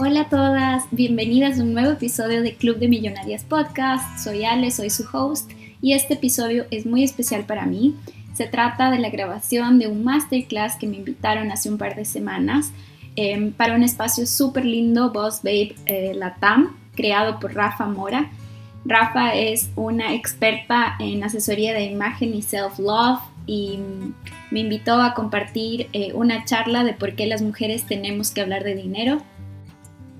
Hola a todas, bienvenidas a un nuevo episodio de Club de Millonarias Podcast. Soy Ale, soy su host y este episodio es muy especial para mí. Se trata de la grabación de un masterclass que me invitaron hace un par de semanas em, para un espacio súper lindo, Boss Babe eh, Latam, creado por Rafa Mora. Rafa es una experta en asesoría de imagen y self-love y me invitó a compartir eh, una charla de por qué las mujeres tenemos que hablar de dinero.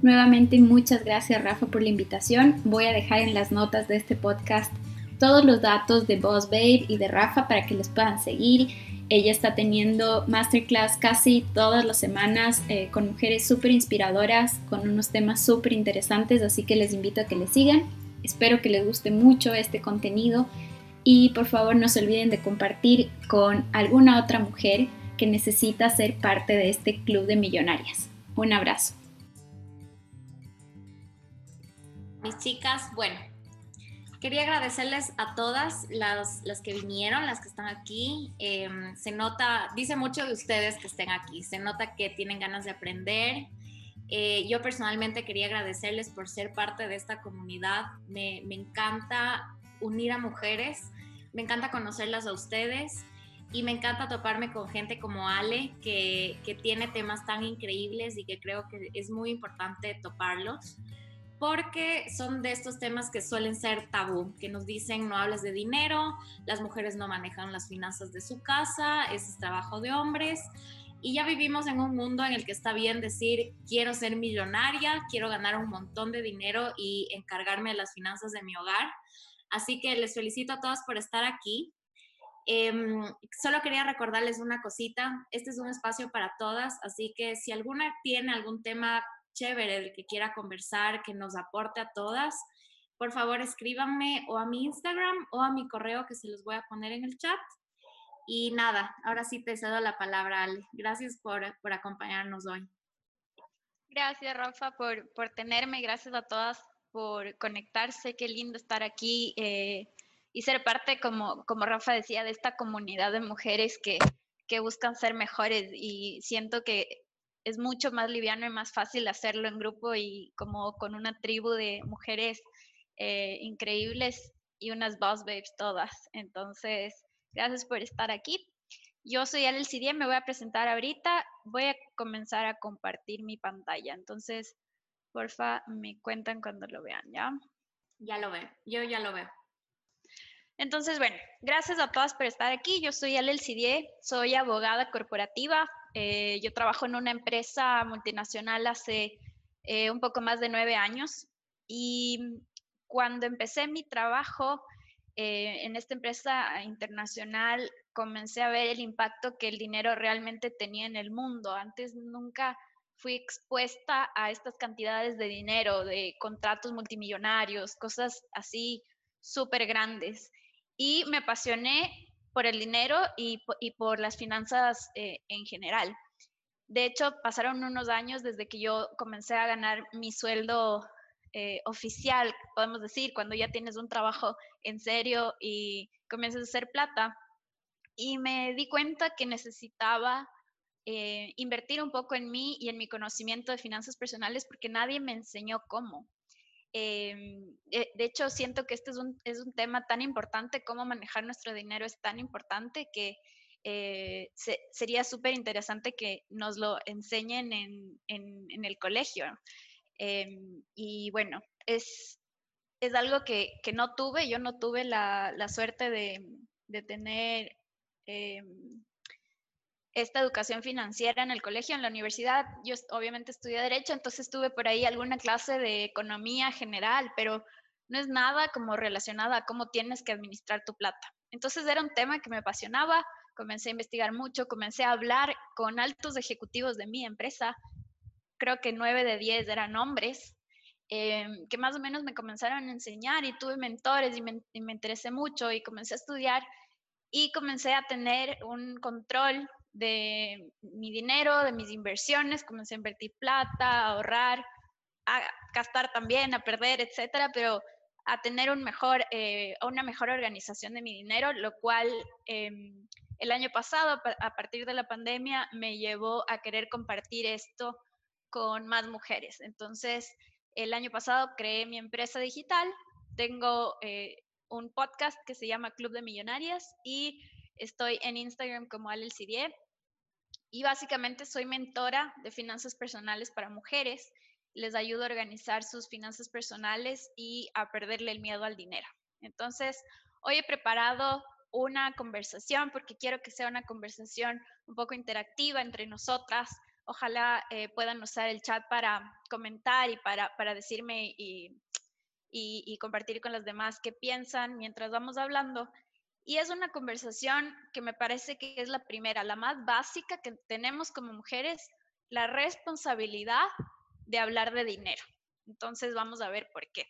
Nuevamente muchas gracias Rafa por la invitación. Voy a dejar en las notas de este podcast todos los datos de Boss Babe y de Rafa para que les puedan seguir. Ella está teniendo masterclass casi todas las semanas eh, con mujeres súper inspiradoras, con unos temas súper interesantes, así que les invito a que le sigan. Espero que les guste mucho este contenido y por favor no se olviden de compartir con alguna otra mujer que necesita ser parte de este club de millonarias. Un abrazo. Mis chicas, bueno, quería agradecerles a todas las, las que vinieron, las que están aquí. Em, se nota, dice mucho de ustedes que estén aquí, se nota que tienen ganas de aprender. Eh, yo personalmente quería agradecerles por ser parte de esta comunidad. Me, me encanta unir a mujeres, me encanta conocerlas a ustedes y me encanta toparme con gente como Ale, que, que, tiene temas tan increíbles y que creo que es muy importante toparlos, porque son de estos temas que suelen ser tabú, que nos dicen no hables de dinero, las mujeres no manejan las finanzas de su casa, ese es trabajo de hombres. Y ya vivimos en un mundo en el que está bien decir, quiero ser millonaria, quiero ganar un montón de dinero y encargarme de las finanzas de mi hogar Así que les felicito a todas por estar aquí. Em, solo quería recordarles una cosita. Este es un espacio para todas, así que si alguna tiene algún tema chévere del que quiera conversar, que nos aporte a todas, por favor escríbanme o a mi Instagram o a mi correo que se los voy a poner en el chat. Y nada, ahora sí te cedo la palabra, Ale. Gracias por, por acompañarnos hoy. Gracias, Rafa, por, por tenerme. Gracias a todas por conectarse, qué lindo estar aquí eh, y ser parte, como, como Rafa decía, de esta comunidad de mujeres que, que buscan ser mejores y siento que es mucho más liviano y más fácil hacerlo en grupo y como con una tribu de mujeres eh, increíbles y unas boss babes todas. Entonces, gracias por estar aquí. Yo soy Ale Cidie, me voy a presentar ahorita. Voy a comenzar a compartir mi pantalla. Entonces, Porfa, me cuentan cuando lo vean, ¿ya? Ya lo veo, yo ya lo veo. Entonces, bueno, gracias a todas por estar aquí. Yo soy Ale Cidie, soy abogada corporativa. Eh, yo trabajo en una empresa multinacional hace eh, un poco más de nueve años y cuando empecé mi trabajo eh, en esta empresa internacional comencé a ver el impacto que el dinero realmente tenía en el mundo. Antes nunca fui expuesta a estas cantidades de dinero, de contratos multimillonarios, cosas así súper grandes. Y me apasioné por el dinero y, por las finanzas eh, en general. De hecho, pasaron unos años desde que yo comencé a ganar mi sueldo eh, oficial, podemos decir, cuando ya tienes un trabajo en serio y comienzas a hacer plata. Y me di cuenta que necesitaba eh, invertir un poco en mí y en mi conocimiento de finanzas personales porque nadie me enseñó cómo. Em, de, hecho, siento que este es un, es un, tema tan importante, cómo manejar nuestro dinero es tan importante que eh, sería súper interesante que nos lo enseñen en, en, el colegio. Em, y bueno, es, es algo que, que, no tuve, yo no tuve la, la suerte de, de tener em, esta educación financiera en el colegio, en la universidad. Yo obviamente estudié derecho, entonces tuve por ahí alguna clase de economía general, pero no es nada como relacionada a cómo tienes que administrar tu plata. Entonces era un tema que me apasionaba, comencé a investigar mucho, comencé a hablar con altos ejecutivos de mi empresa, creo que nueve de diez eran hombres, em, que más o menos me comenzaron a enseñar y tuve mentores y me, y me interesé mucho y comencé a estudiar y comencé a tener un control de mi dinero, de mis inversiones, comencé a invertir plata, a ahorrar, a gastar también, a perder, etcétera, pero a tener eh, una mejor organización de mi dinero, lo cual em, el año pasado, a partir de la pandemia, me llevó a querer compartir esto con más mujeres. Entonces, el año pasado creé mi empresa digital, tengo eh, un podcast que se llama Club de Millonarias y estoy en Instagram como AlelCDie y básicamente soy mentora de finanzas personales para mujeres. Les ayudo a organizar sus finanzas personales y a perderle el miedo al dinero. Entonces, hoy he preparado una conversación porque quiero que sea una conversación un poco interactiva entre nosotras. Ojalá eh, puedan usar el chat para comentar y para, para decirme y, y, y compartir con los demás qué piensan mientras vamos hablando. Y es una conversación que me parece que es la primera, la más básica que tenemos como mujeres, la responsabilidad de hablar de dinero. Entonces vamos a ver por qué.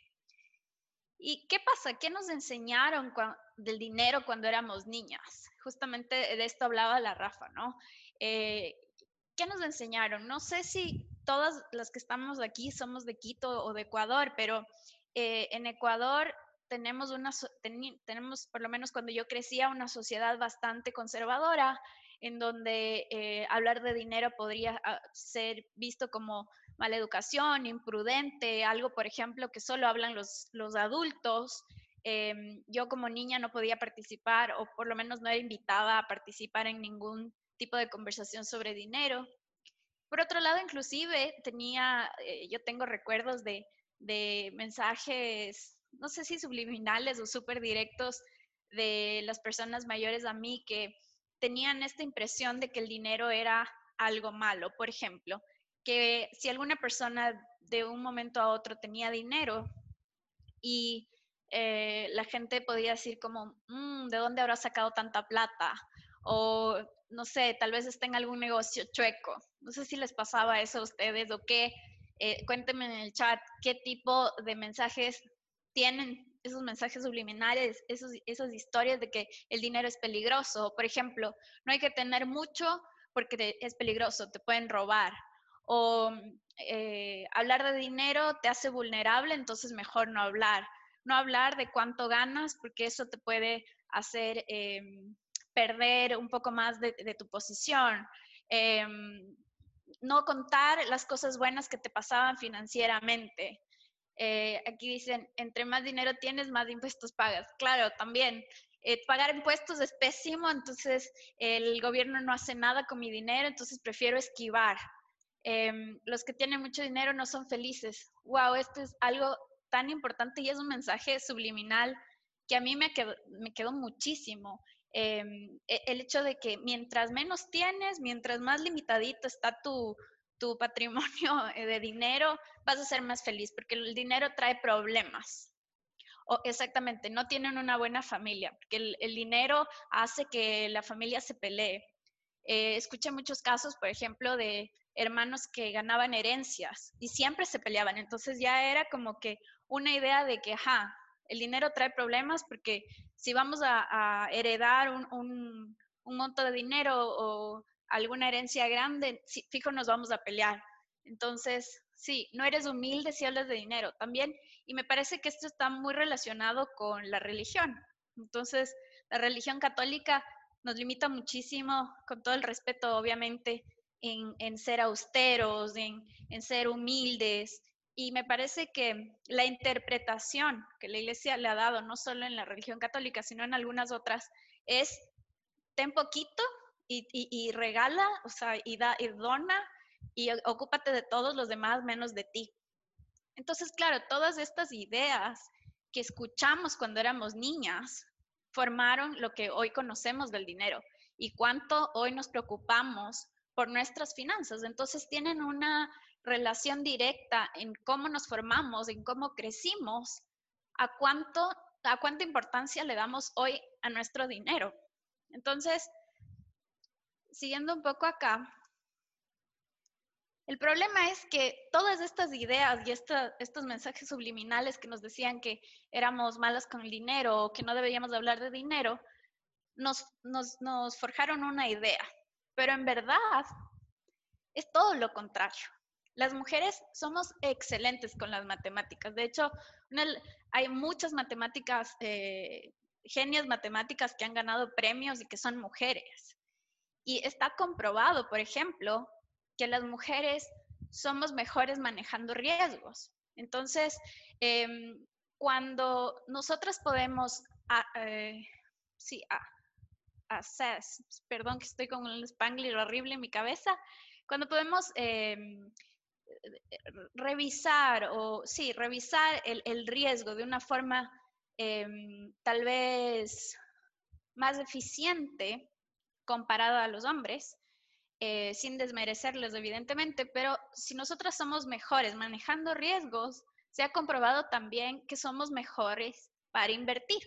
¿Y qué pasa? ¿Qué nos enseñaron del dinero cuando éramos niñas? Justamente de esto hablaba la Rafa, ¿no? Eh, ¿Qué nos enseñaron? No sé si todas las que estamos aquí somos de Quito o de Ecuador, pero eh, en Ecuador tenemos una, tenemos, por lo menos cuando yo crecía, una sociedad bastante conservadora, en donde eh, hablar de dinero podría ah, ser visto como mala educación, imprudente, algo, por ejemplo, que solo hablan los, los adultos. Em, yo como niña no podía participar, o por lo menos no era invitada a participar en ningún tipo de conversación sobre dinero. Por otro lado, inclusive tenía, eh, yo tengo recuerdos de, de mensajes no sé si subliminales o súper directos de las personas mayores a mí que tenían esta impresión de que el dinero era algo malo. Por ejemplo, que si alguna persona de un momento a otro tenía dinero y eh, la gente podía decir como, mm, ¿de dónde habrá sacado tanta plata? O no sé, tal vez está en algún negocio chueco. No sé si les pasaba eso a ustedes o qué. Eh, cuéntenme en el chat qué tipo de mensajes tienen esos mensajes subliminales, esos, esas historias de que el dinero es peligroso. Por ejemplo, no hay que tener mucho porque es peligroso, te pueden robar. O eh, hablar de dinero te hace vulnerable, entonces mejor no hablar. No hablar de cuánto ganas porque eso te puede hacer em, perder un poco más de, tu posición. Em, no contar las cosas buenas que te pasaban financieramente. Eh, aquí dicen, entre más dinero tienes, más impuestos pagas. Claro, también. Eh, pagar impuestos es pésimo, entonces el gobierno no hace nada con mi dinero, entonces prefiero esquivar. Em, los que tienen mucho dinero no son felices. Wow, esto es algo tan importante y es un mensaje subliminal que a mí me quedó, me quedó muchísimo. Em, e, el hecho de que mientras menos tienes, mientras más limitadito está tu, tu patrimonio eh, de dinero, vas a ser más feliz, porque el dinero trae problemas. O exactamente, no tienen una buena familia, porque el, dinero hace que la familia se pelee. Eh, escuché muchos casos, por ejemplo, de hermanos que ganaban herencias y siempre se peleaban. Entonces ya era como que una idea de que, ajá, el dinero trae problemas porque si vamos a, heredar un, un, un, monto de dinero o alguna herencia grande, fijo nos vamos a pelear. Entonces, sí, no eres humilde si hablas de dinero también. Y me parece que esto está muy relacionado con la religión. Entonces, la religión católica nos limita muchísimo, con todo el respeto, obviamente, en, ser austeros, en, en ser humildes. Y me parece que la interpretación que la iglesia le ha dado, no solo en la religión católica, sino en algunas otras, es ten poquito y, regala, o sea, y, da, y dona y ocúpate de todos los demás menos de ti. Entonces, claro, todas estas ideas que escuchamos cuando éramos niñas formaron lo que hoy conocemos del dinero y cuánto hoy nos preocupamos por nuestras finanzas. Entonces, tienen una relación directa en cómo nos formamos, en cómo crecimos, a cuánto a cuánta importancia le damos hoy a nuestro dinero. Entonces, siguiendo un poco acá, el problema es que todas estas ideas y estos mensajes subliminales que nos decían que éramos malas con el dinero o que no deberíamos hablar de dinero, nos, forjaron una idea. Pero en verdad es todo lo contrario. Las mujeres somos excelentes con las matemáticas. De hecho, hay muchas matemáticas, eh, genias matemáticas que han ganado premios y que son mujeres. Y está comprobado, por ejemplo, que las mujeres somos mejores manejando riesgos. Entonces, em, cuando nosotras podemos, eh, sí, assess, perdón que estoy con un spanglish horrible en mi cabeza, cuando podemos em, revisar o, sí, revisar el, riesgo de una forma em, tal vez más eficiente comparado a los hombres, eh, sin desmerecerlos evidentemente, pero si nosotras somos mejores manejando riesgos, se ha comprobado también que somos mejores para invertir.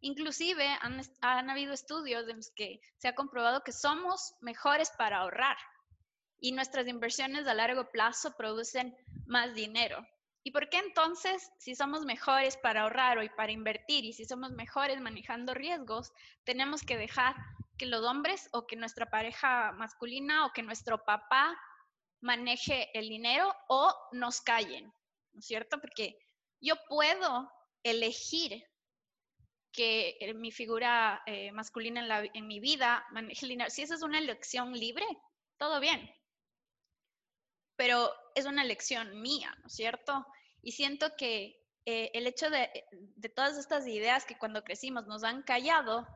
Inclusive han, habido estudios en los que se ha comprobado que somos mejores para ahorrar y nuestras inversiones a largo plazo producen más dinero. ¿Y por qué entonces, si somos mejores para ahorrar o para invertir y si somos mejores manejando riesgos, tenemos que dejar que los hombres o que nuestra pareja masculina o que nuestro papá maneje el dinero o nos callen, ¿no es cierto? Porque yo puedo elegir que eh, mi figura eh, masculina en, mi vida maneje el dinero. Si esa es una elección libre, todo bien. Pero es una elección mía, ¿no es cierto? Y siento que eh, el hecho de, todas estas ideas que cuando crecimos nos han callado,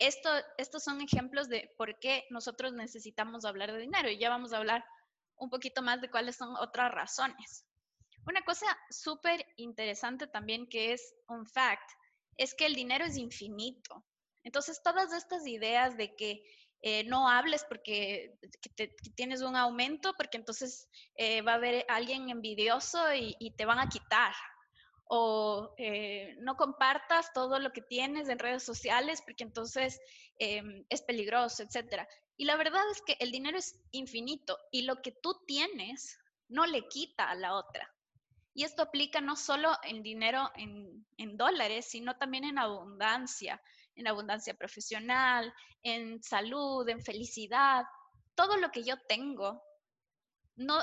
esto, estos son ejemplos de por qué nosotros necesitamos hablar de dinero y ya vamos a hablar un poquito más de cuáles son otras razones. Una cosa súper interesante también que es un fact es que el dinero es infinito. Entonces, todas estas ideas de que eh, no hables porque tienes un aumento, porque entonces eh, va a haber alguien envidioso y, y, te van a quitar. O eh, no compartas todo lo que tienes en redes sociales porque entonces em, es peligroso, etc. Y la verdad es que el dinero es infinito y lo que tú tienes no le quita a la otra. Y esto aplica no solo en dinero en, dólares, sino también en abundancia, en abundancia profesional, en salud, en felicidad. Todo lo que yo tengo, no,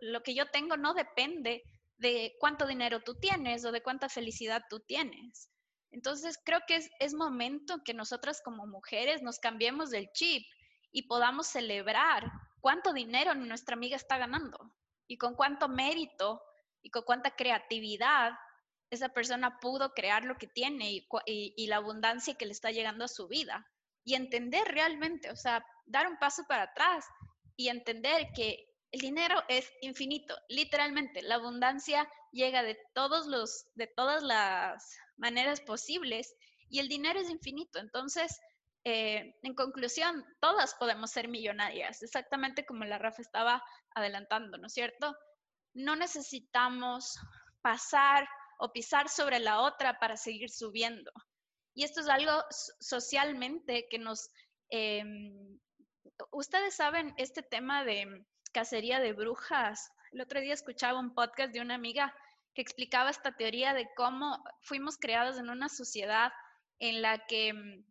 lo, que yo tengo no depende de cuánto dinero tú tienes o de cuánta felicidad tú tienes. Entonces creo que es, es momento que nosotras como mujeres nos cambiemos del chip y podamos celebrar cuánto dinero nuestra amiga está ganando y con cuánto mérito y con cuánta creatividad esa persona pudo crear lo que tiene y, la abundancia que le está llegando a su vida. Y entender realmente, o sea, dar un paso para atrás y entender que el dinero es infinito, literalmente. La abundancia llega de, todos los, de todas las maneras posibles y el dinero es infinito. Entonces, eh, en conclusión, todas podemos ser millonarias, exactamente como la Rafa estaba adelantando, ¿no es cierto? No necesitamos pasar o pisar sobre la otra para seguir subiendo. Y esto es algo socialmente que nos... Em, ustedes saben este tema de cacería de brujas. El otro día escuchaba un podcast de una amiga que explicaba esta teoría de cómo fuimos creados en una sociedad en la que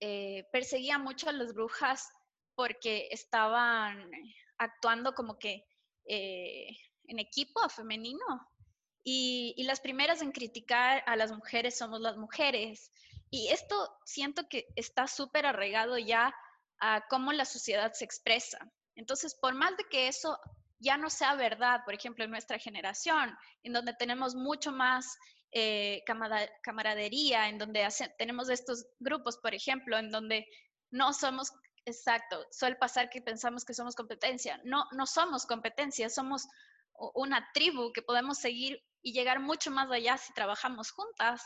eh, perseguía mucho a las brujas porque estaban actuando como que eh, en equipo femenino, y, las primeras en criticar a las mujeres somos las mujeres. Y esto siento que está súper arraigado ya a cómo la sociedad se expresa. Entonces, por más de que eso ya no sea verdad, por ejemplo, en nuestra generación, en donde tenemos mucho más eh, camaradería, en donde tenemos estos grupos, por ejemplo, en donde no somos, exacto, suele pasar que pensamos que somos competencia. No, no somos competencia, somos una tribu que podemos seguir y llegar mucho más allá si trabajamos juntas.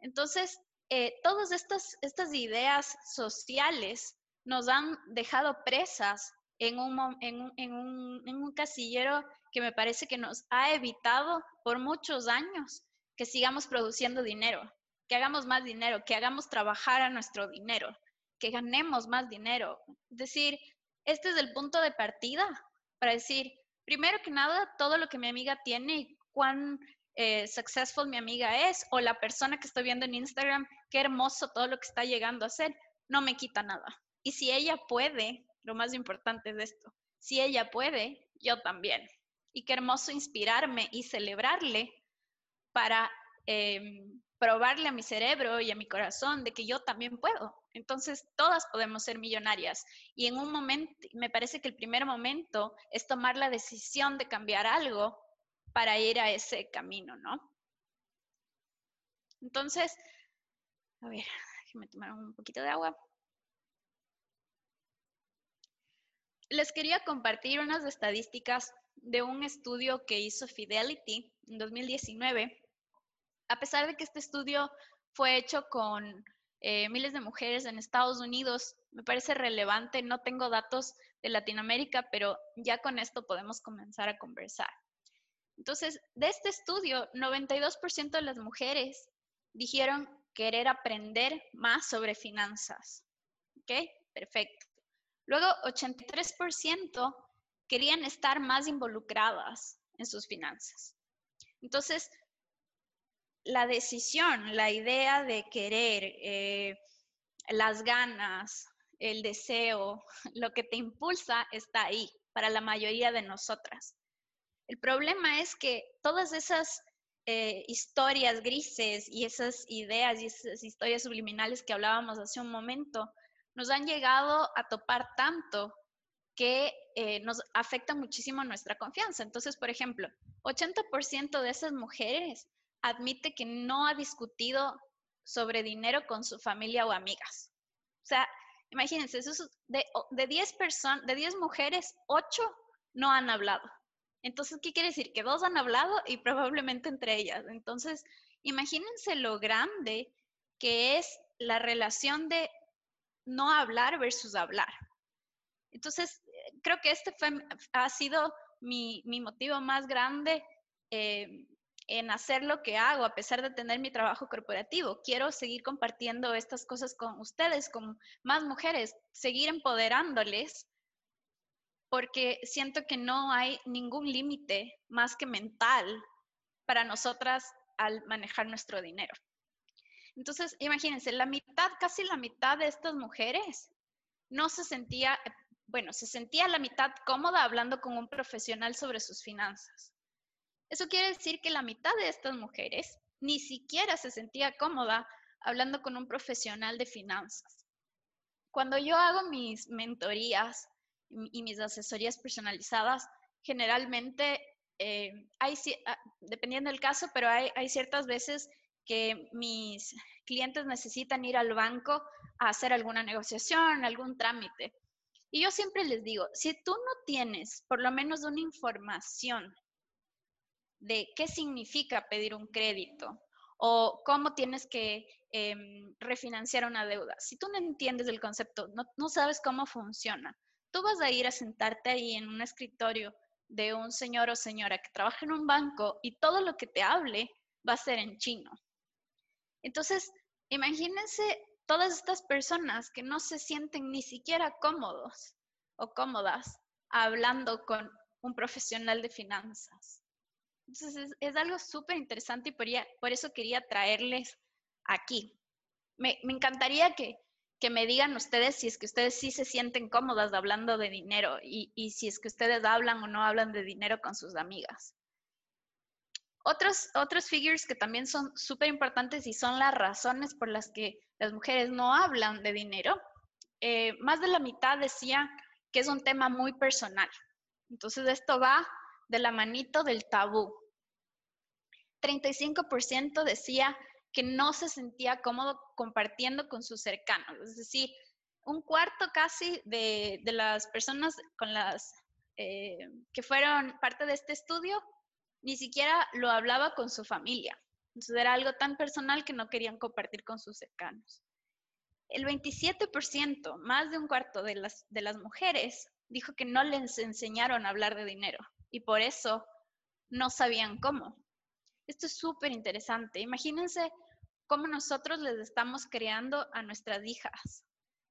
Entonces, eh, todas estas, estas ideas sociales nos han dejado presas en un, en, en, un, en un casillero que me parece que nos ha evitado por muchos años que sigamos produciendo dinero, que hagamos más dinero, que hagamos trabajar a nuestro dinero, que ganemos más dinero. Es decir, este es el punto de partida para decir, primero que nada, todo lo que mi amiga tiene cuán eh, successful mi amiga es o la persona que estoy viendo en Instagram, qué hermoso todo lo que está llegando a ser, no me quita nada. Y si ella puede, lo más importante de esto, si ella puede, yo también. Y qué hermoso inspirarme y celebrarle para em, probarle a mi cerebro y a mi corazón de que yo también puedo. Entonces, todas podemos ser millonarias. Y en un momento, me parece que el primer momento es tomar la decisión de cambiar algo para ir a ese camino, ¿no? Entonces, a ver, déjenme tomar un poquito de agua. Les quería compartir unas estadísticas de un estudio que hizo Fidelity en 2019 a pesar de que este estudio fue hecho con eh, miles de mujeres en Estados Unidos, me parece relevante. No tengo datos de Latinoamérica, pero ya con esto podemos comenzar a conversar. Entonces, de este estudio, 92% de las mujeres dijeron querer aprender más sobre finanzas. ¿Ok? Perfecto. Luego, 83% querían estar más involucradas en sus finanzas. Entonces, la decisión, la idea de querer, eh, las ganas, el deseo, lo que te impulsa está ahí para la mayoría de nosotras. El problema es que todas esas eh, historias grises y esas ideas y esas historias subliminales que hablábamos hace un momento nos han llegado a topar tanto que eh, nos afecta muchísimo nuestra confianza. Entonces, por ejemplo, 80% de esas mujeres admite que no ha discutido sobre dinero con su familia o amigas. O sea, imagínense, de, de 10 personas, de 10 mujeres, 8 no han hablado. Entonces, ¿qué quiere decir? Que dos han hablado y probablemente entre ellas. Entonces, imagínense lo grande que es la relación de no hablar versus hablar. Entonces, creo que este ha sido mi, motivo más grande eh, en hacer lo que hago a pesar de tener mi trabajo corporativo. Quiero seguir compartiendo estas cosas con ustedes, con más mujeres, seguir empoderándoles, porque siento que no hay ningún límite más que mental para nosotras al manejar nuestro dinero. Entonces, imagínense, la mitad, casi la mitad de estas mujeres no se sentía, bueno, se sentía la mitad cómoda hablando con un profesional sobre sus finanzas. Eso quiere decir que la mitad de estas mujeres ni siquiera se sentía cómoda hablando con un profesional de finanzas. Cuando yo hago mis mentorías y mis asesorías personalizadas, generalmente eh, hay, ah, dependiendo del caso, pero hay ciertas veces que mis clientes necesitan ir al banco a hacer alguna negociación, algún trámite. Y yo siempre les digo, si tú no tienes por lo menos una información de qué significa pedir un crédito o cómo tienes que em, refinanciar una deuda. Si tú no entiendes el concepto, no, no sabes cómo funciona, tú vas a ir a sentarte ahí en un escritorio de un señor o señora que trabaja en un banco y todo lo que te hable va a ser en chino. Entonces, imagínense todas estas personas que no se sienten ni siquiera cómodos o cómodas hablando con un profesional de finanzas. Entonces es, algo súper interesante y por, eso quería traerles aquí. Me, encantaría que, me digan ustedes si es que ustedes sí se sienten cómodas hablando de dinero y, si es que ustedes hablan o no hablan de dinero con sus amigas. Otros, otros figures que también son súper importantes y son las razones por las que las mujeres no hablan de dinero. Eh, más de la mitad decía que es un tema muy personal. Entonces esto va de la manito del tabú. 35% decía que no se sentía cómodo compartiendo con sus cercanos. Es decir, un cuarto casi de, las personas con las eh, que fueron parte de este estudio ni siquiera lo hablaba con su familia. Entonces era algo tan personal que no querían compartir con sus cercanos. El 27%, más de un cuarto de las, de las mujeres, dijo que no les enseñaron a hablar de dinero y por eso no sabían cómo. Esto es súper interesante. Imagínense cómo nosotros les estamos creando a nuestras hijas,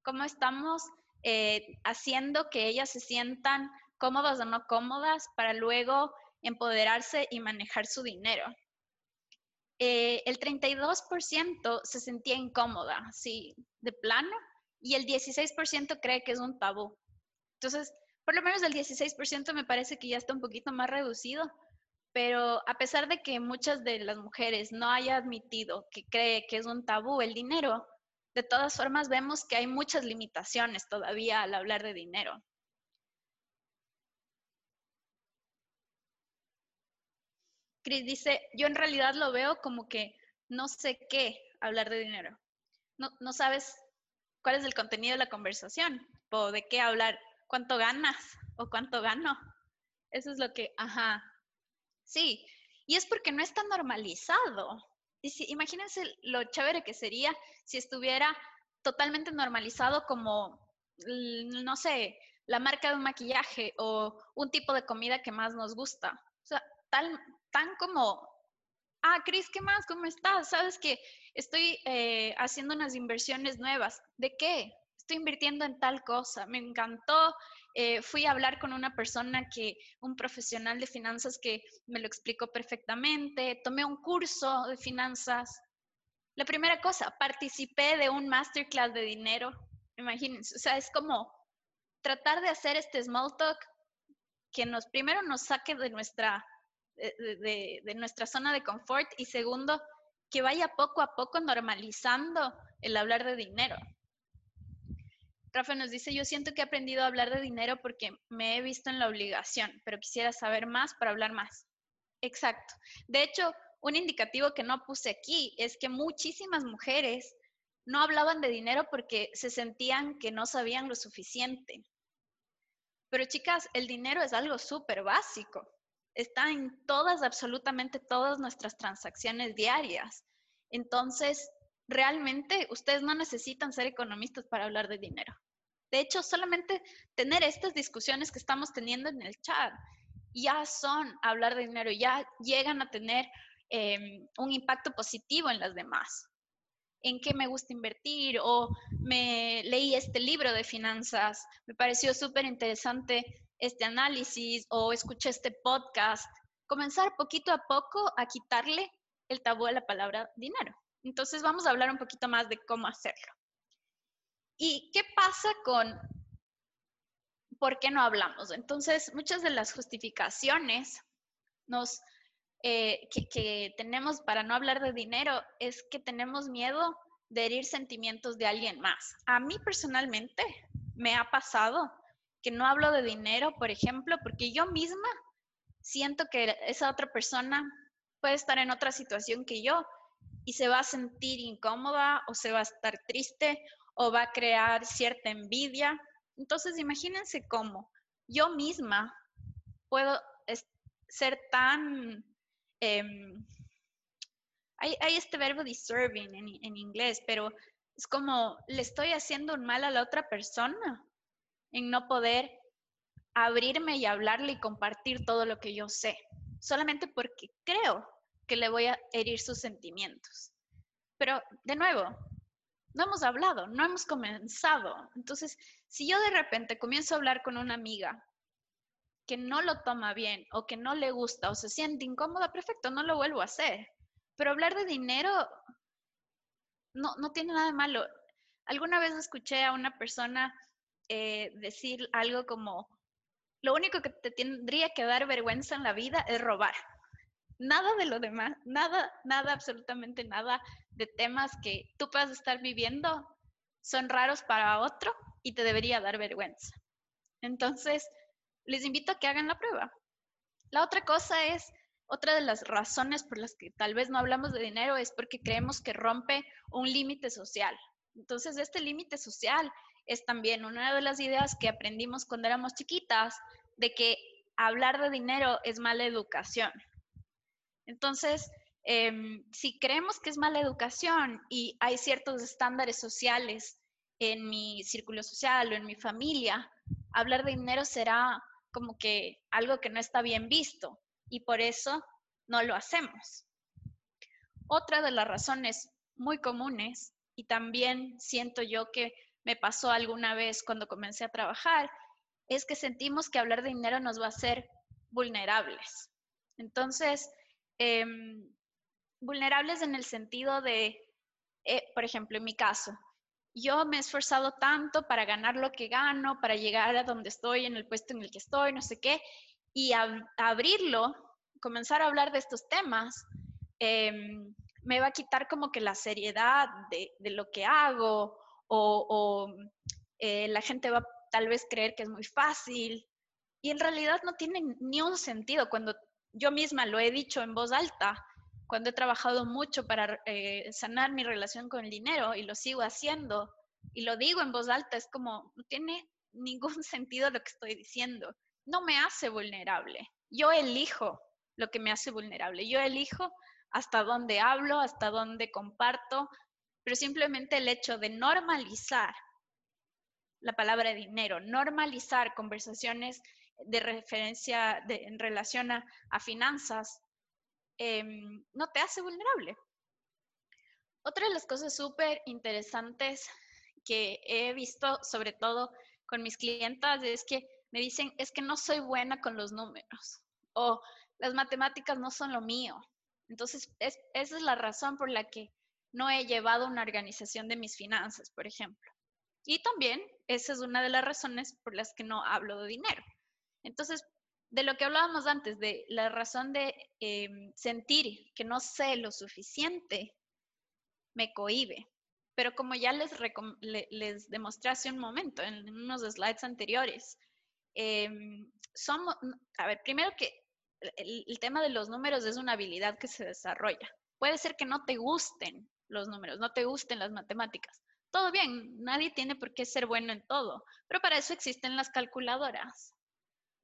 cómo estamos eh, haciendo que ellas se sientan cómodas o no cómodas para luego empoderarse y manejar su dinero. Eh, el 32% se sentía incómoda, sí, de plano, y el 16% cree que es un tabú. Entonces, por lo menos el 16% me parece que ya está un poquito más reducido, pero a pesar de que muchas de las mujeres no haya admitido que cree que es un tabú el dinero, de todas formas vemos que hay muchas limitaciones todavía al hablar de dinero. Chris dice, yo en realidad lo veo como que no sé qué hablar de dinero. No, no sabes cuál es el contenido de la conversación o de qué hablar, cuánto ganas o cuánto gano. Eso es lo que, ajá, sí. Y es porque no está normalizado. Y si, imagínense lo chévere que sería si estuviera totalmente normalizado como, no sé, la marca de un maquillaje o un tipo de comida que más nos gusta. O sea, tal, tan como, ah, Cris, ¿qué más? ¿Cómo estás? Sabes que estoy eh, haciendo unas inversiones nuevas. ¿De qué? Estoy invirtiendo en tal cosa. Me encantó. Eh, fui a hablar con una persona que, un profesional de finanzas que me lo explicó perfectamente. Tomé un curso de finanzas. La primera cosa, participé de un masterclass de dinero. Imagínense, o sea, es como tratar de hacer este small talk que nos primero nos saque de nuestra, de, de nuestra zona de confort y segundo, que vaya poco a poco normalizando el hablar de dinero. Rafa nos dice, yo siento que he aprendido a hablar de dinero porque me he visto en la obligación, pero quisiera saber más para hablar más. Exacto. De hecho, un indicativo que no puse aquí es que muchísimas mujeres no hablaban de dinero porque se sentían que no sabían lo suficiente. Pero chicas, el dinero es algo súper básico. Está en todas, absolutamente todas nuestras transacciones diarias. Entonces, realmente ustedes no necesitan ser economistas para hablar de dinero. De hecho, solamente tener estas discusiones que estamos teniendo en el chat ya son hablar de dinero, ya llegan a tener Em, un impacto positivo en las demás. ¿En qué me gusta invertir? O me leí este libro de finanzas, me pareció súper interesante este análisis o escuché este podcast. Comenzar poquito a poco a quitarle el tabú a la palabra dinero. Entonces vamos a hablar un poquito más de cómo hacerlo. ¿Y qué pasa con por qué no hablamos? Entonces, muchas de las justificaciones nos eh, que, tenemos para no hablar de dinero es que tenemos miedo de herir sentimientos de alguien más. A mí personalmente me ha pasado que no hablo de dinero, por ejemplo, porque yo misma siento que esa otra persona puede estar en otra situación que yo y se va a sentir incómoda o se va a estar triste o va a crear cierta envidia. Entonces, imagínense cómo yo misma puedo ser tan Em, hay, este verbo deserving en, en inglés, pero es como le estoy haciendo un mal a la otra persona en no poder abrirme y hablarle y compartir todo lo que yo sé, solamente porque creo que le voy a herir sus sentimientos. Pero de nuevo, no hemos hablado, no hemos comenzado. Entonces, si yo de repente comienzo a hablar con una amiga que no lo toma bien o que no le gusta o se siente incómoda, perfecto, no lo vuelvo a hacer. Pero hablar de dinero no, no tiene nada de malo. Alguna vez escuché a una persona eh, decir algo como, lo único que te tendría que dar vergüenza en la vida es robar. Nada de lo demás, nada, nada, absolutamente nada de temas que tú puedas estar viviendo son raros para otro y te debería dar vergüenza. Entonces, les invito a que hagan la prueba. La otra cosa es, otra de las razones por las que tal vez no hablamos de dinero es porque creemos que rompe un límite social. Entonces, este límite social es también una de las ideas que aprendimos cuando éramos chiquitas, de que hablar de dinero es mala educación. Entonces, em, si creemos que es mala educación y hay ciertos estándares sociales en mi círculo social o en mi familia, hablar de dinero será como que algo que no está bien visto y por eso no lo hacemos. Otra de las razones muy comunes, y también siento yo que me pasó alguna vez cuando comencé a trabajar, es que sentimos que hablar de dinero nos va a hacer vulnerables. Entonces, em, vulnerables en el sentido de, eh, por ejemplo, en mi caso, yo me he esforzado tanto para ganar lo que gano, para llegar a donde estoy, en el puesto en el que estoy, no sé qué, y abrirlo comenzar a hablar de estos temas, em, me va a quitar como que la seriedad de, lo que hago o, eh, la gente va tal vez creer que es muy fácil y en realidad no tiene ni un sentido cuando yo misma lo he dicho en voz alta, cuando he trabajado mucho para eh, sanar mi relación con el dinero y lo sigo haciendo y lo digo en voz alta, es como, no tiene ningún sentido lo que estoy diciendo. No me hace vulnerable. Yo elijo lo que me hace vulnerable. Yo elijo hasta dónde hablo, hasta dónde comparto, pero simplemente el hecho de normalizar la palabra dinero, normalizar conversaciones de referencia en relación a, finanzas, em, no te hace vulnerable. Otra de las cosas súper interesantes que he visto, sobre todo con mis clientas, es que me dicen, es que no soy buena con los números o las matemáticas no son lo mío. Entonces, esa es la razón por la que no he llevado una organización de mis finanzas, por ejemplo. Y también esa es una de las razones por las que no hablo de dinero. Entonces, de lo que hablábamos antes, de la razón de em, sentir que no sé lo suficiente, me cohibe. Pero como ya les, les demostré hace un momento, en unos slides anteriores, somos, a ver, primero que el, tema de los números es una habilidad que se desarrolla. Puede ser que no te gusten los números, no te gusten las matemáticas. Todo bien, nadie tiene por qué ser bueno en todo, pero para eso existen las calculadoras.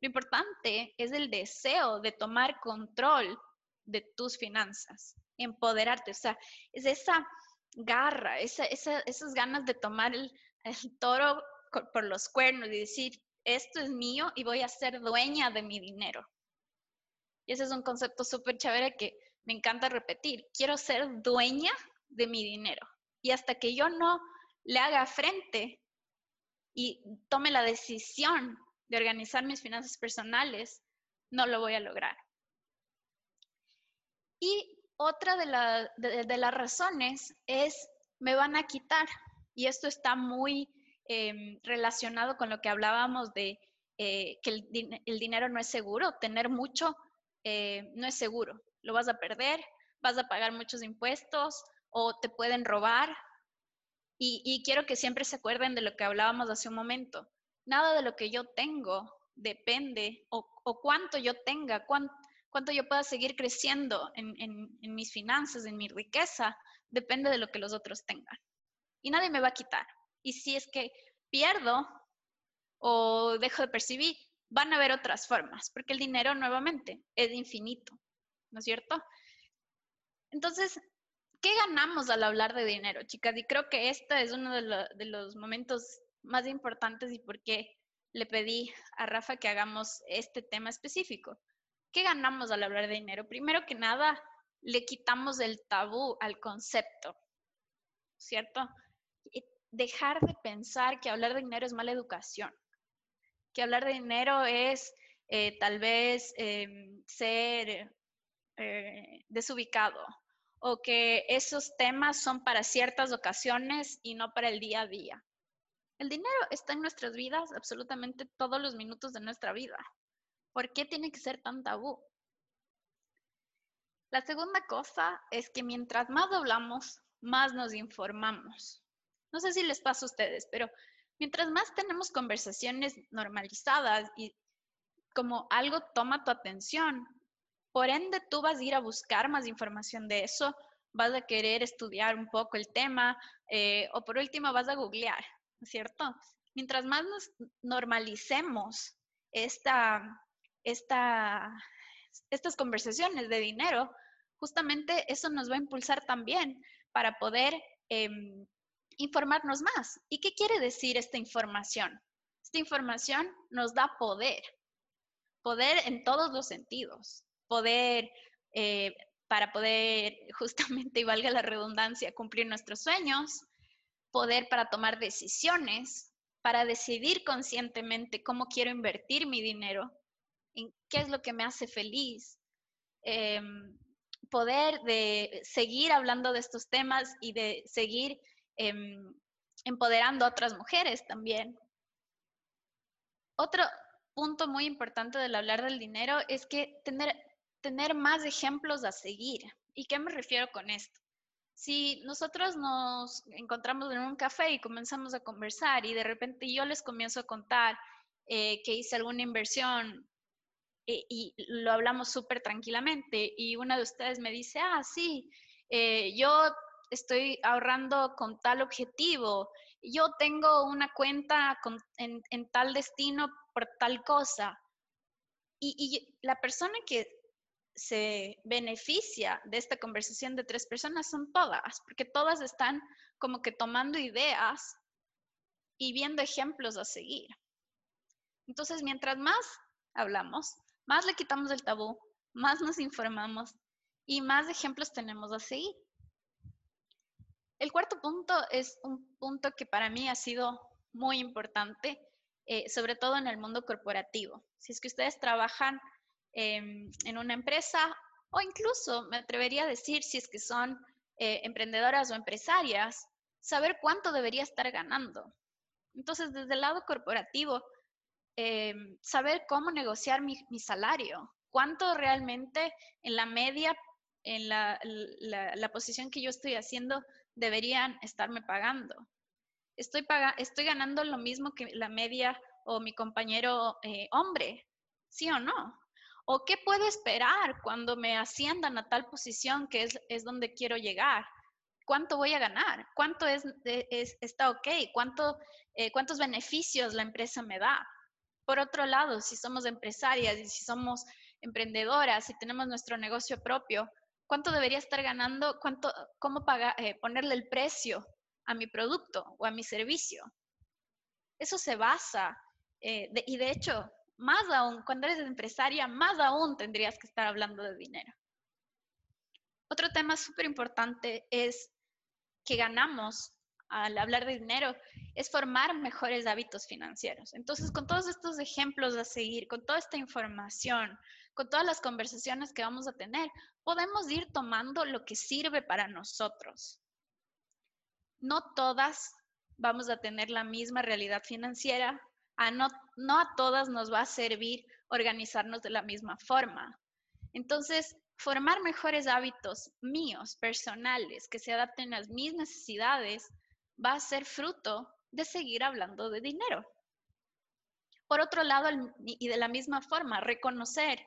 Lo importante es el deseo de tomar control de tus finanzas, empoderarte, o sea, es esa garra, esas ganas de tomar el toro por los cuernos y decir, esto es mío y voy a ser dueña de mi dinero. Y ese es un concepto súper chévere que me encanta repetir. Quiero ser dueña de mi dinero. Y hasta que yo no le haga frente y tome la decisión de organizar mis finanzas personales, no lo voy a lograr. Y otra de, las razones es, me van a quitar. Y esto está muy em, relacionado con lo que hablábamos de eh, que el, dinero no es seguro. Tener mucho eh, no es seguro. Lo vas a perder, vas a pagar muchos impuestos o te pueden robar. Y, quiero que siempre se acuerden de lo que hablábamos hace un momento. Nada de lo que yo tengo depende o, cuánto yo tenga, cuánto, yo pueda seguir creciendo en, en mis finanzas, en mi riqueza, depende de lo que los otros tengan. Y nadie me va a quitar. Y si es que pierdo o dejo de percibir, van a haber otras formas, porque el dinero nuevamente es infinito, ¿no es cierto? Entonces, ¿qué ganamos al hablar de dinero, chicas? Y creo que este es uno de, los momentos más importantes y por qué le pedí a Rafa que hagamos este tema específico. ¿Qué ganamos al hablar de dinero? Primero que nada, le quitamos el tabú al concepto, ¿cierto? Dejar de pensar que hablar de dinero es mala educación que hablar de dinero es eh, tal vez em, ser eh, desubicado o que esos temas son para ciertas ocasiones y no para el día a día. El dinero está en nuestras vidas absolutamente todos los minutos de nuestra vida. ¿Por qué tiene que ser tan tabú? La segunda cosa es que mientras más hablamos, más nos informamos. No sé si les pasa a ustedes, pero Mientras más tenemos conversaciones normalizadas y como algo toma tu atención, por ende tú vas a ir a buscar más información de eso, vas a querer estudiar un poco el tema eh, o por último vas a googlear, ¿cierto? Mientras más nos normalicemos esta, esta, estas conversaciones de dinero, justamente eso nos va a impulsar también para poder em, informarnos más. ¿Y qué quiere decir esta información? Esta información nos da poder, poder en todos los sentidos, poder eh, para poder justamente, y valga la redundancia, cumplir nuestros sueños, poder para tomar decisiones, para decidir conscientemente cómo quiero invertir mi dinero, qué es lo que me hace feliz, em, poder de seguir hablando de estos temas y de seguir Em, empoderando a otras mujeres también. Otro punto muy importante del hablar del dinero es que tener tener más ejemplos a seguir. ¿Y qué me refiero con esto? Si nosotros nos encontramos en un café y comenzamos a conversar y de repente yo les comienzo a contar eh, que hice alguna inversión eh, y lo hablamos súper tranquilamente y una de ustedes me dice, ah, sí, eh, yo estoy ahorrando con tal objetivo, yo tengo una cuenta en, tal destino por tal cosa. y la persona que se beneficia de esta conversación de tres personas son todas, porque todas están como que tomando ideas y viendo ejemplos a seguir. Entonces, mientras más hablamos, más le quitamos el tabú, más nos informamos y más ejemplos tenemos a seguir. El cuarto punto es un punto que para mí ha sido muy importante, eh, sobre todo en el mundo corporativo. Si es que ustedes trabajan Em, en una empresa o incluso me atrevería a decir si es que son eh, emprendedoras o empresarias, saber cuánto debería estar ganando. Entonces, desde el lado corporativo, em, saber cómo negociar mi, salario, cuánto realmente en la media, en la, posición que yo estoy haciendo, deberían estarme pagando. Estoy, estoy ganando lo mismo que la media o mi compañero eh, hombre, ¿sí o no? ¿O qué puedo esperar cuando me asciendan a tal posición que es, donde quiero llegar? ¿Cuánto voy a ganar? ¿Cuánto es, está ok? ¿Cuánto, eh, ¿Cuántos beneficios la empresa me da? Por otro lado, si somos empresarias y si somos emprendedoras y tenemos nuestro negocio propio, ¿cuánto debería estar ganando? ¿Cuánto, ¿Cómo pagar, eh, ponerle el precio a mi producto o a mi servicio? Eso se basa, eh, y de hecho, más aún, cuando eres empresaria, más aún tendrías que estar hablando de dinero. Otro tema súper importante es que ganamos al hablar de dinero es formar mejores hábitos financieros. Entonces, con todos estos ejemplos a seguir, con toda esta información, con todas las conversaciones que vamos a tener, podemos ir tomando lo que sirve para nosotros. No todas vamos a tener la misma realidad financiera, no, no a todas nos va a servir organizarnos de la misma forma. Entonces, formar mejores hábitos míos, personales, que se adapten a mis necesidades, va a ser fruto de seguir hablando de dinero. Por otro lado, y de la misma forma, reconocer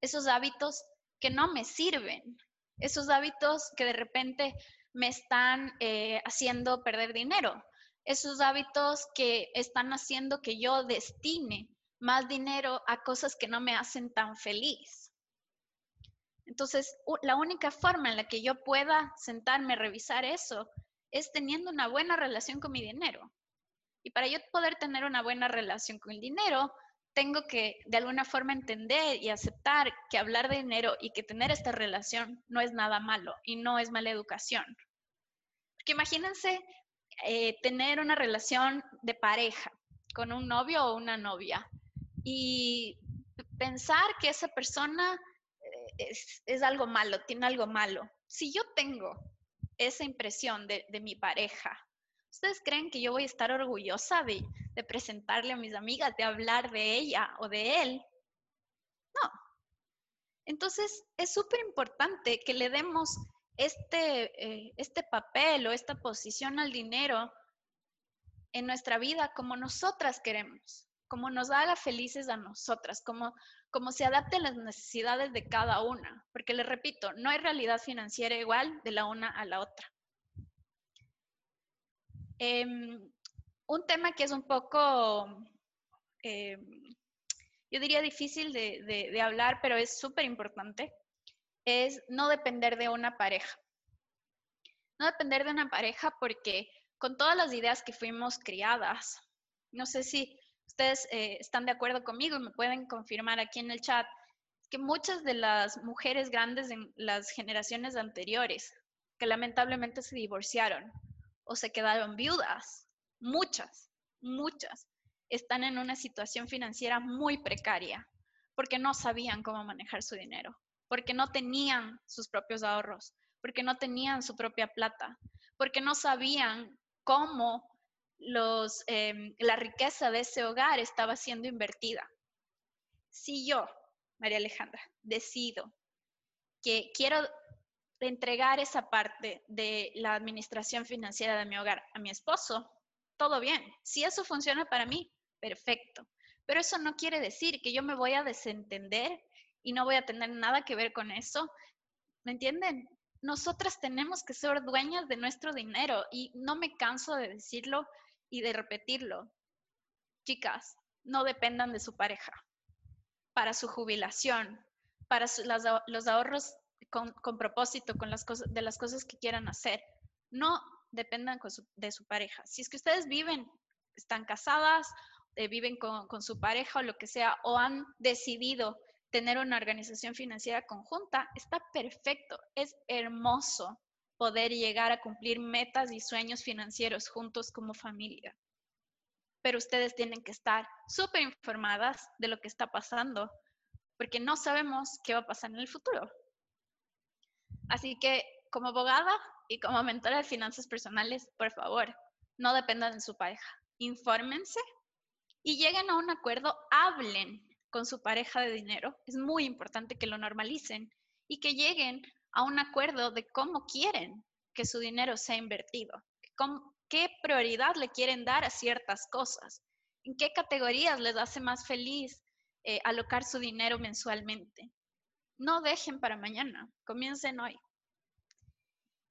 esos hábitos que no me sirven, esos hábitos que de repente me están eh, haciendo perder dinero, esos hábitos que están haciendo que yo destine más dinero a cosas que no me hacen tan feliz. Entonces, la única forma en la que yo pueda sentarme a revisar eso es teniendo una buena relación con mi dinero. Y para yo poder tener una buena relación con el dinero, tengo que de alguna forma entender y aceptar que hablar de dinero y que tener esta relación no es nada malo y no es mala educación. Porque imagínense eh, tener una relación de pareja con un novio o una novia y pensar que esa persona eh, es, algo malo, tiene algo malo. Si yo tengo esa impresión de, mi pareja, ¿ustedes creen que yo voy a estar orgullosa de, de presentarle a mis amigas, de hablar de ella o de él? No. Entonces, es súper importante que le demos este, eh, este papel o esta posición al dinero en nuestra vida como nosotras queremos, como nos haga felices a nosotras, como, como se adapte a las necesidades de cada una. Porque les repito, no hay realidad financiera igual de la una a la otra. Em, un tema que es un poco, em, yo diría difícil de hablar, pero es súper importante, es no depender de una pareja. No depender de una pareja porque con todas las ideas que fuimos criadas, no sé si ustedes eh, están de acuerdo conmigo y me pueden confirmar aquí en el chat, que muchas de las mujeres grandes en las generaciones anteriores, que lamentablemente se divorciaron o se quedaron viudas, muchas, muchas, están en una situación financiera muy precaria porque no sabían cómo manejar su dinero porque no tenían sus propios ahorros, porque no tenían su propia plata, porque no sabían cómo los, em, la riqueza de ese hogar estaba siendo invertida. Si yo, María Alejandra, decido que quiero entregar esa parte de la administración financiera de mi hogar a mi esposo, todo bien. Si eso funciona para mí, perfecto. Pero eso no quiere decir que yo me voy a desentender y no voy a tener nada que ver con eso. ¿Me entienden? Nosotras tenemos que ser dueñas de nuestro dinero y no me canso de decirlo y de repetirlo. Chicas, no dependan de su pareja para su jubilación, para los ahorros con, propósito, con las cosas, de las cosas que quieran hacer. No dependan de su pareja. Si es que ustedes viven, están casadas, eh, viven con, con su pareja o lo que sea, o han decidido tener una organización financiera conjunta, está perfecto. Es hermoso poder llegar a cumplir metas y sueños financieros juntos como familia. Pero ustedes tienen que estar súper informadas de lo que está pasando, porque no sabemos qué va a pasar en el futuro. Así que como abogada y como mentora de finanzas personales, por favor, no dependan de su pareja. Infórmense y lleguen a un acuerdo, hablen con su pareja de dinero. Es muy importante que lo normalicen y que lleguen a un acuerdo de cómo quieren que su dinero sea invertido, qué prioridad le quieren dar a ciertas cosas, en qué categorías les hace más feliz eh, alocar su dinero mensualmente. No dejen para mañana, comiencen hoy.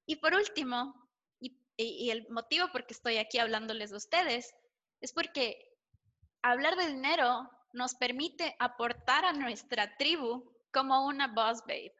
Y por último, y, el motivo por qué estoy aquí hablándoles de ustedes, es porque hablar de dinero nos permite aportar a nuestra tribu como una boss babe.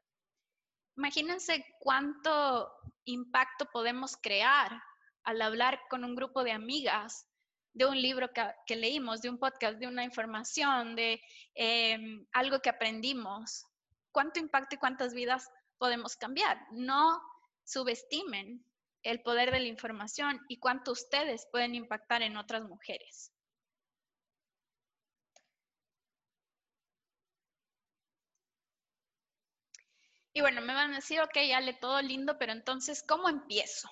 Imagínense cuánto impacto podemos crear al hablar con un grupo de amigas de un libro que, leímos, de un podcast, de una información, de em, algo que aprendimos cuánto impacto y cuántas vidas podemos cambiar. No subestimen el poder de la información y cuánto ustedes pueden impactar en otras mujeres. Y bueno, me van a decir, ok, le todo lindo, pero entonces, ¿cómo empiezo?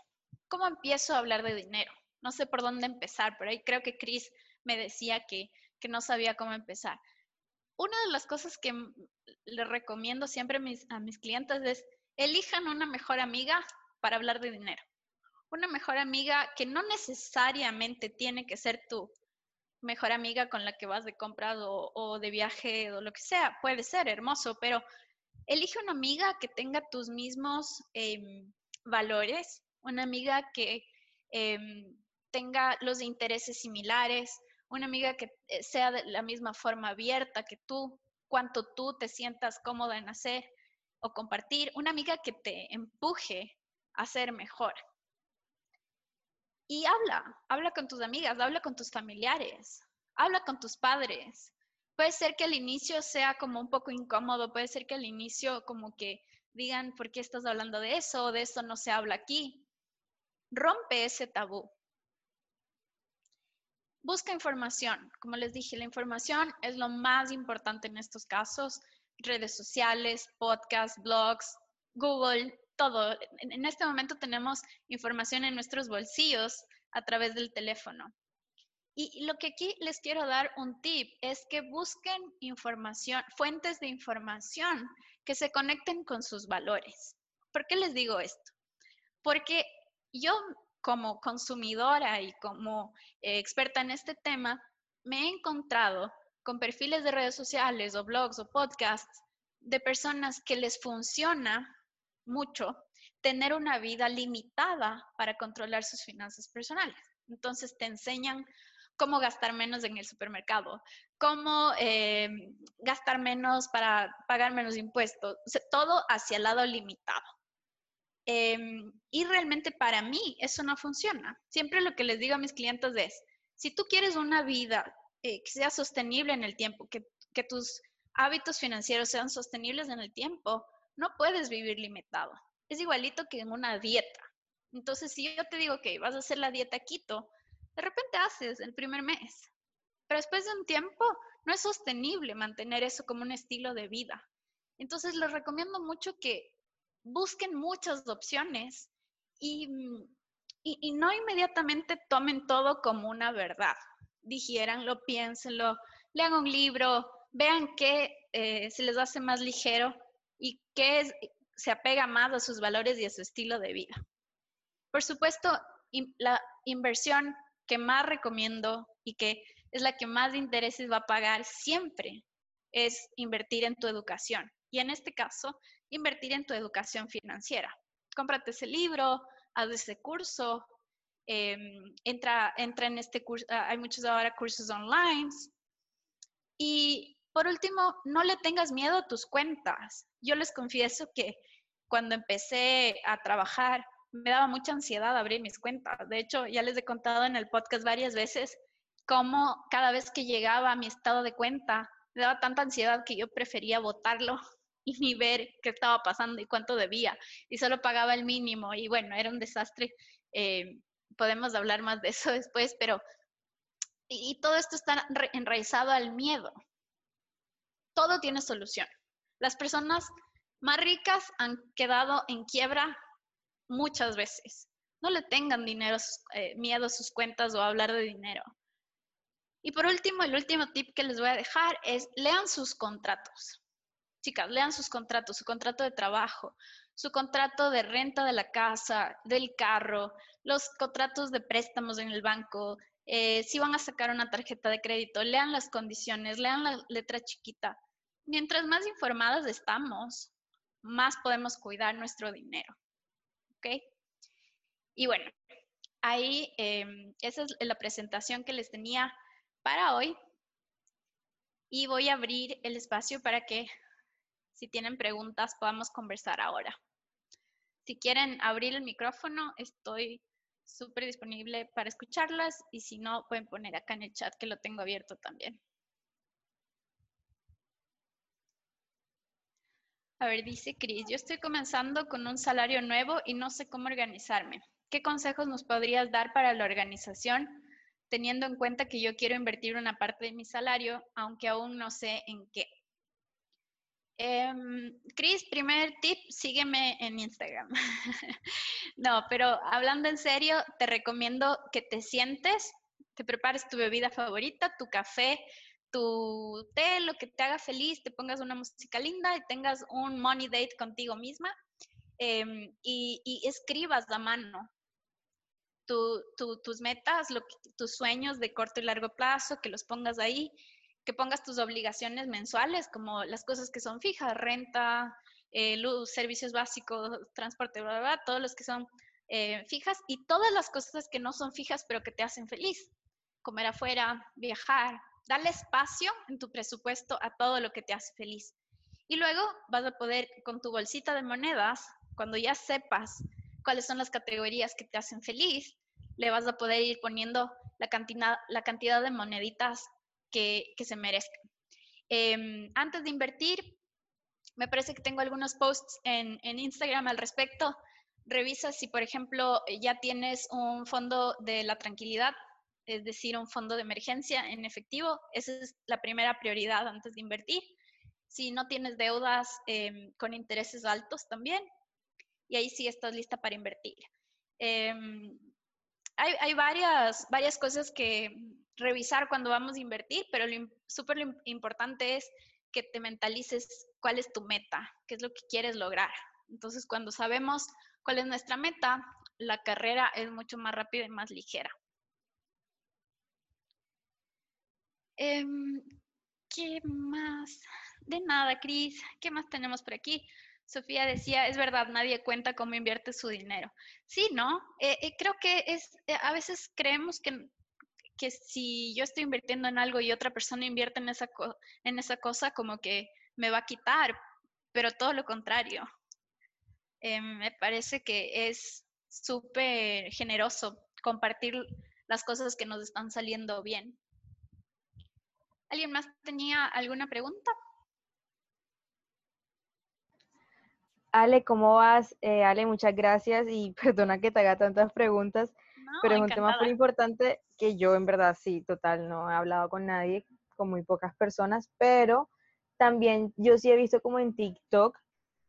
¿Cómo empiezo a hablar de dinero? No sé por dónde empezar, pero ahí creo que Chris me decía que, que no sabía cómo empezar una de las cosas que le recomiendo siempre a mis, clientes es elijan una mejor amiga para hablar de dinero. Una mejor amiga que no necesariamente tiene que ser tu mejor amiga con la que vas de compras o, de viaje o lo que sea. Puede ser hermoso, pero elige una amiga que tenga tus mismos em, valores, una amiga que em, tenga los intereses similares, una amiga que eh, sea de la misma forma abierta que tú, cuanto tú te sientas cómoda en hacer o compartir, una amiga que te empuje a ser mejor. Y habla, habla con tus amigas, habla con tus familiares, habla con tus padres. Puede ser que al inicio sea como un poco incómodo, puede ser que al inicio como que digan, ¿por qué estás hablando de eso? O de eso no se habla aquí. Rompe ese tabú. Busca información. Como les dije, la información es lo más importante en estos casos. Redes sociales, podcasts, blogs, Google, todo. En este momento tenemos información en nuestros bolsillos a través del teléfono. Y lo que aquí les quiero dar un tip es que busquen información, fuentes de información que se conecten con sus valores. ¿Por qué les digo esto? Porque yo como consumidora y como eh, experta en este tema, me he encontrado con perfiles de redes sociales o blogs o podcasts de personas que les funciona mucho tener una vida limitada para controlar sus finanzas personales. Entonces te enseñan cómo gastar menos en el supermercado, cómo eh, gastar menos para pagar menos impuestos, todo hacia el lado limitado. Em, y realmente para mí eso no funciona. Siempre lo que les digo a mis clientes es, si tú quieres una vida eh, que sea sostenible en el tiempo, que, que tus hábitos financieros sean sostenibles en el tiempo, no puedes vivir limitado. Es igualito que en una dieta. Entonces, si yo te digo que vas a hacer la dieta quito, de repente haces el primer mes. Pero después de un tiempo, no es sostenible mantener eso como un estilo de vida. Entonces, les recomiendo mucho que busquen muchas opciones mm, y, y, no inmediatamente tomen todo como una verdad. Digiéranlo, piénsenlo, lean un libro, vean qué eh, se les hace más ligero y qué es, se apega más a sus valores y a su estilo de vida. Por supuesto, la inversión que más recomiendo y que es la que más intereses va a pagar siempre es invertir en tu educación. Y en este caso, invertir en tu educación financiera. Cómprate ese libro, haz ese curso, em, entra, entra en este curso, ah, hay muchos ahora cursos online. Y por último, no le tengas miedo a tus cuentas. Yo les confieso que cuando empecé a trabajar, me daba mucha ansiedad abrir mis cuentas. De hecho, ya les he contado en el podcast varias veces cómo cada vez que llegaba a mi estado de cuenta, me daba tanta ansiedad que yo prefería votarlo y ni ver qué estaba pasando y cuánto debía. Y solo pagaba el mínimo. Y bueno, era un desastre. Eh, podemos hablar más de eso después, pero... Y, todo esto está enraizado al miedo. Todo tiene solución. Las personas más ricas han quedado en quiebra muchas veces. No le tengan dinero, eh, miedo a sus cuentas o a hablar de dinero. Y por último, el último tip que les voy a dejar es lean sus contratos. Chicas, lean sus contratos, su contrato de trabajo, su contrato de renta de la casa, del carro, los contratos de préstamos en el banco, eh, si van a sacar una tarjeta de crédito, lean las condiciones, lean la letra chiquita. Mientras más informadas estamos, más podemos cuidar nuestro dinero. ¿Ok? Y bueno, ahí em, esa es la presentación que les tenía para hoy. Y voy a abrir el espacio para que si tienen preguntas, podamos conversar ahora. Si quieren abrir el micrófono, estoy súper disponible para escucharlas y si no, pueden poner acá en el chat que lo tengo abierto también. A ver, dice Cris, yo estoy comenzando con un salario nuevo y no sé cómo organizarme. ¿Qué consejos nos podrías dar para la organización, teniendo en cuenta que yo quiero invertir una parte de mi salario, aunque aún no sé en qué? Eh, Cris, primer tip, sígueme en Instagram. no, pero hablando en serio, te recomiendo que te sientes, te prepares tu bebida favorita, tu café, tu té, lo que te haga feliz, te pongas una música linda y tengas un money date contigo misma em, y, escribas a mano tus metas, tus sueños de corto y largo plazo, que los pongas ahí que pongas tus obligaciones mensuales, como las cosas que son fijas, renta, eh, luz, servicios básicos, transporte, bla, bla, todos los que son eh, fijas y todas las cosas que no son fijas pero que te hacen feliz. Comer afuera, viajar, darle espacio en tu presupuesto a todo lo que te hace feliz. Y luego vas a poder, con tu bolsita de monedas, cuando ya sepas cuáles son las categorías que te hacen feliz, le vas a poder ir poniendo la cantidad, la cantidad de moneditas que, se merezcan. Em, antes de invertir, me parece que tengo algunos posts en, Instagram al respecto. Revisa si, por ejemplo, ya tienes un fondo de la tranquilidad, es decir, un fondo de emergencia en efectivo. Esa es la primera prioridad antes de invertir. Si no tienes deudas em, con intereses altos también, y ahí sí estás lista para invertir. Em, hay, varias cosas que, revisar cuando vamos a invertir, pero lo súper importante es que te mentalices cuál es tu meta, qué es lo que quieres lograr. Entonces, cuando sabemos cuál es nuestra meta, la carrera es mucho más rápida y más ligera. Em, ¿Qué más? De nada, Cris. ¿Qué más tenemos por aquí? Sofía decía, es verdad, nadie cuenta cómo invierte su dinero. Sí, ¿no? Eh, eh, creo que es, eh, a veces creemos que si yo estoy invirtiendo en algo y otra persona invierte en esa, en esa cosa, como que me va a quitar, pero todo lo contrario. Me parece que es súper generoso compartir las cosas que nos están saliendo bien. ¿Alguien más tenía alguna pregunta? Ale, ¿cómo vas? Eh, Ale, muchas gracias y perdona que te haga tantas preguntas pero es un tema muy importante que yo en verdad sí, total, no he hablado con nadie, con muy pocas personas, pero también yo sí he visto como en TikTok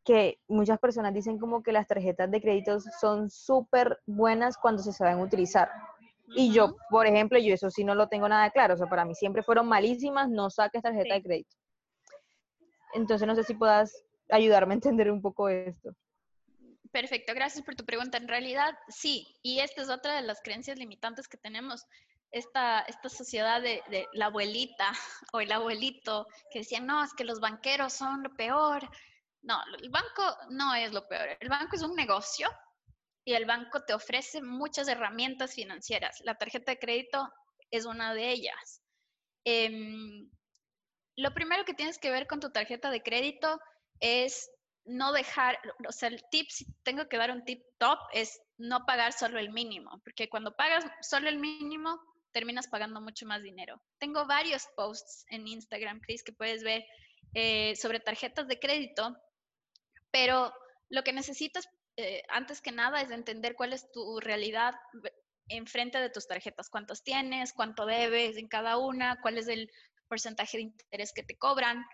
que muchas personas dicen como que las tarjetas de crédito son súper buenas cuando se saben utilizar. Y yo, por ejemplo, yo eso sí no lo tengo nada claro, o sea, para mí siempre fueron malísimas, no saques tarjeta de crédito. Entonces no sé si puedas ayudarme a entender un poco esto. Perfecto, gracias por tu pregunta. En realidad, sí, y esta es otra de las creencias limitantes que tenemos. Esta, esta sociedad de, de, la abuelita o el abuelito que decían, no, es que los banqueros son lo peor. No, el banco no es lo peor. El banco es un negocio y el banco te ofrece muchas herramientas financieras. La tarjeta de crédito es una de ellas. Em, lo primero que tienes que ver con tu tarjeta de crédito es no dejar, o sea, el tip, si tengo que dar un tip top, es no pagar solo el mínimo, porque cuando pagas solo el mínimo, terminas pagando mucho más dinero. Tengo varios posts en Instagram, Chris, que puedes ver eh, sobre tarjetas de crédito, pero lo que necesitas eh, antes que nada es entender cuál es tu realidad enfrente de tus tarjetas, cuántos tienes, cuánto debes en cada una, cuál es el porcentaje de interés que te cobran,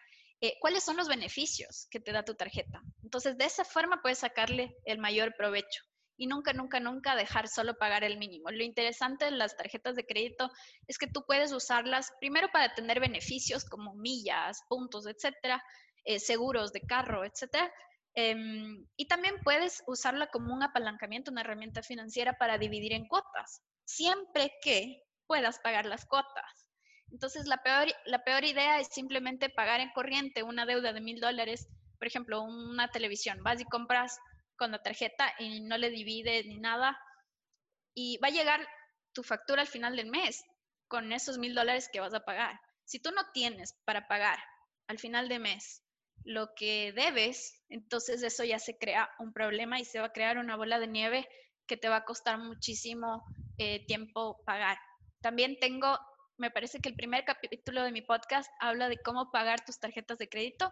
eh, cuáles son los beneficios que te da tu tarjeta. Entonces, de esa forma puedes sacarle el mayor provecho y nunca, nunca, nunca dejar solo pagar el mínimo. Lo interesante de las tarjetas de crédito es que tú puedes usarlas primero para tener beneficios como millas, puntos, etcétera, eh, seguros de carro, etcétera. Em, y también puedes usarla como un apalancamiento, una herramienta financiera para dividir en cuotas, siempre que puedas pagar las cuotas. Entonces, la peor, la peor idea es simplemente pagar en corriente una deuda de mil dólares, por ejemplo, una televisión. Vas y compras con la tarjeta y no le divides ni nada. Y va a llegar tu factura al final del mes con esos mil dólares que vas a pagar. Si tú no tienes para pagar al final de mes lo que debes, entonces eso ya se crea un problema y se va a crear una bola de nieve que te va a costar muchísimo eh, tiempo pagar. También tengo me parece que el primer capítulo de mi podcast habla de cómo pagar tus tarjetas de crédito.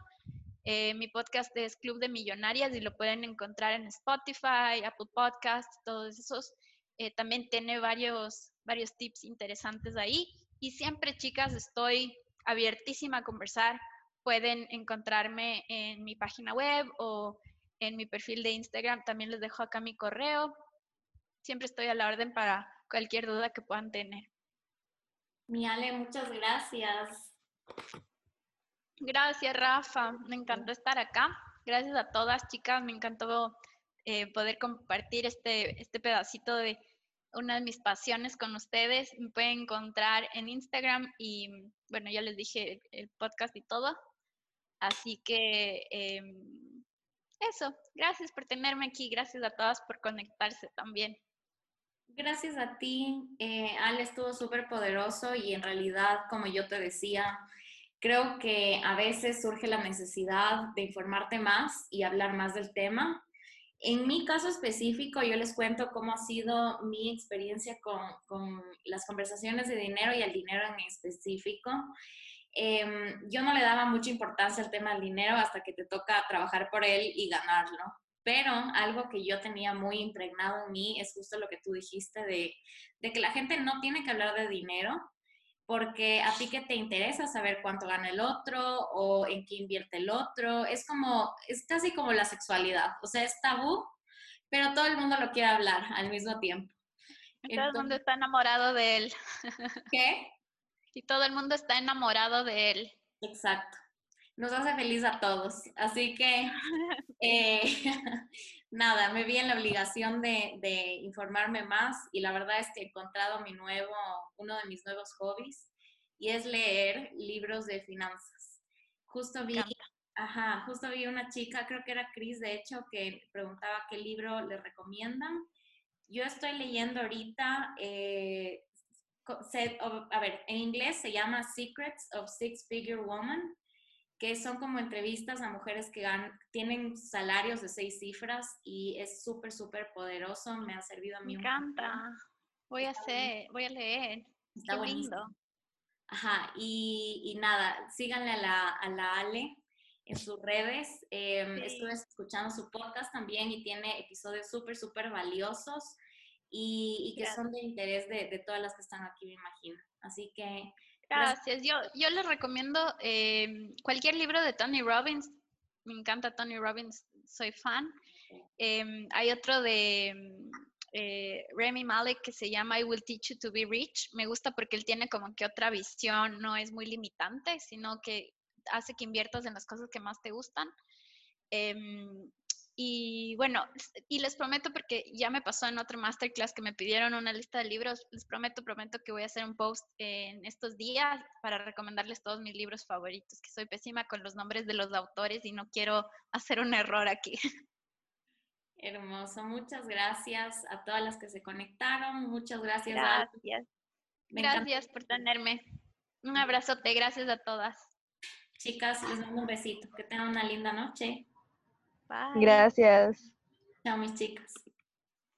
Eh, mi podcast es Club de Millonarias y lo pueden encontrar en Spotify, Apple Podcasts, todos esos. Eh, también tiene varios, varios tips interesantes ahí. Y siempre, chicas, estoy abiertísima a conversar. Pueden encontrarme en mi página web o en mi perfil de Instagram. También les dejo acá mi correo. Siempre estoy a la orden para cualquier duda que puedan tener. Mi Ale, muchas gracias. Gracias, Rafa. Me encantó estar acá. Gracias a todas, chicas. Me encantó eh, poder compartir este, este pedacito de una de mis pasiones con ustedes. Me pueden encontrar en Instagram y, bueno, ya les dije el podcast y todo. Así que em, eso, gracias por tenerme aquí, gracias a todas por conectarse también. Gracias a ti, eh, Ale estuvo súper poderoso y en realidad, como yo te decía, creo que a veces surge la necesidad de informarte más y hablar más del tema. En mi caso específico, yo les cuento cómo ha sido mi experiencia con, con las conversaciones de dinero y el dinero en específico. Em, yo no le daba mucha importancia al tema del dinero hasta que te toca trabajar por él y ganarlo. Pero algo que yo tenía muy impregnado en mí es justo lo que tú dijiste de, que la gente no tiene que hablar de dinero porque a ti que te interesa saber cuánto gana el otro o en qué invierte el otro, es como, es casi como la sexualidad, o sea, es tabú, pero todo el mundo lo quiere hablar al mismo tiempo. Y todo el mundo está enamorado de él. ¿Qué? Y todo el mundo está enamorado de él. Exacto nos hace feliz a todos. Así que, eh, nada, me vi en la obligación de, informarme más y la verdad es que he encontrado mi nuevo, uno de mis nuevos hobbies y es leer libros de finanzas. Justo vi, ajá, justo vi una chica, creo que era Chris, de hecho, que preguntaba qué libro le recomiendan. Yo estoy leyendo ahorita, eh, a ver, en inglés se llama Secrets of Six Figure Woman que son como entrevistas a mujeres que tienen salarios de seis cifras y es súper, súper poderoso. Me ha servido a mí. Me encanta. Voy a hacer, voy a leer. Está Qué lindo. Ajá, y, nada, síganle a la, a la Ale en sus redes. Em, estuve escuchando su podcast también y tiene episodios súper, súper valiosos y, que son de interés de, de, todas las que están aquí, me imagino. Así que Gracias. Yo, yo les recomiendo eh, cualquier libro de Tony Robbins. Me encanta Tony Robbins, soy fan. Em, hay otro de eh, Remy Malek que se llama I Will Teach You to Be Rich. Me gusta porque él tiene como que otra visión, no es muy limitante, sino que hace que inviertas en las cosas que más te gustan. Em, y bueno, y les prometo, porque ya me pasó en otro masterclass que me pidieron una lista de libros, les prometo, prometo que voy a hacer un post en estos días para recomendarles todos mis libros favoritos, que soy pésima con los nombres de los autores y no quiero hacer un error aquí. Hermoso, muchas gracias a todas las que se conectaron, muchas gracias. Gracias. Gracias por tenerme. Un abrazote, gracias a todas. Chicas, les mando un besito. Que tengan una linda noche. Bye. Gracias. Chao, mis chicas.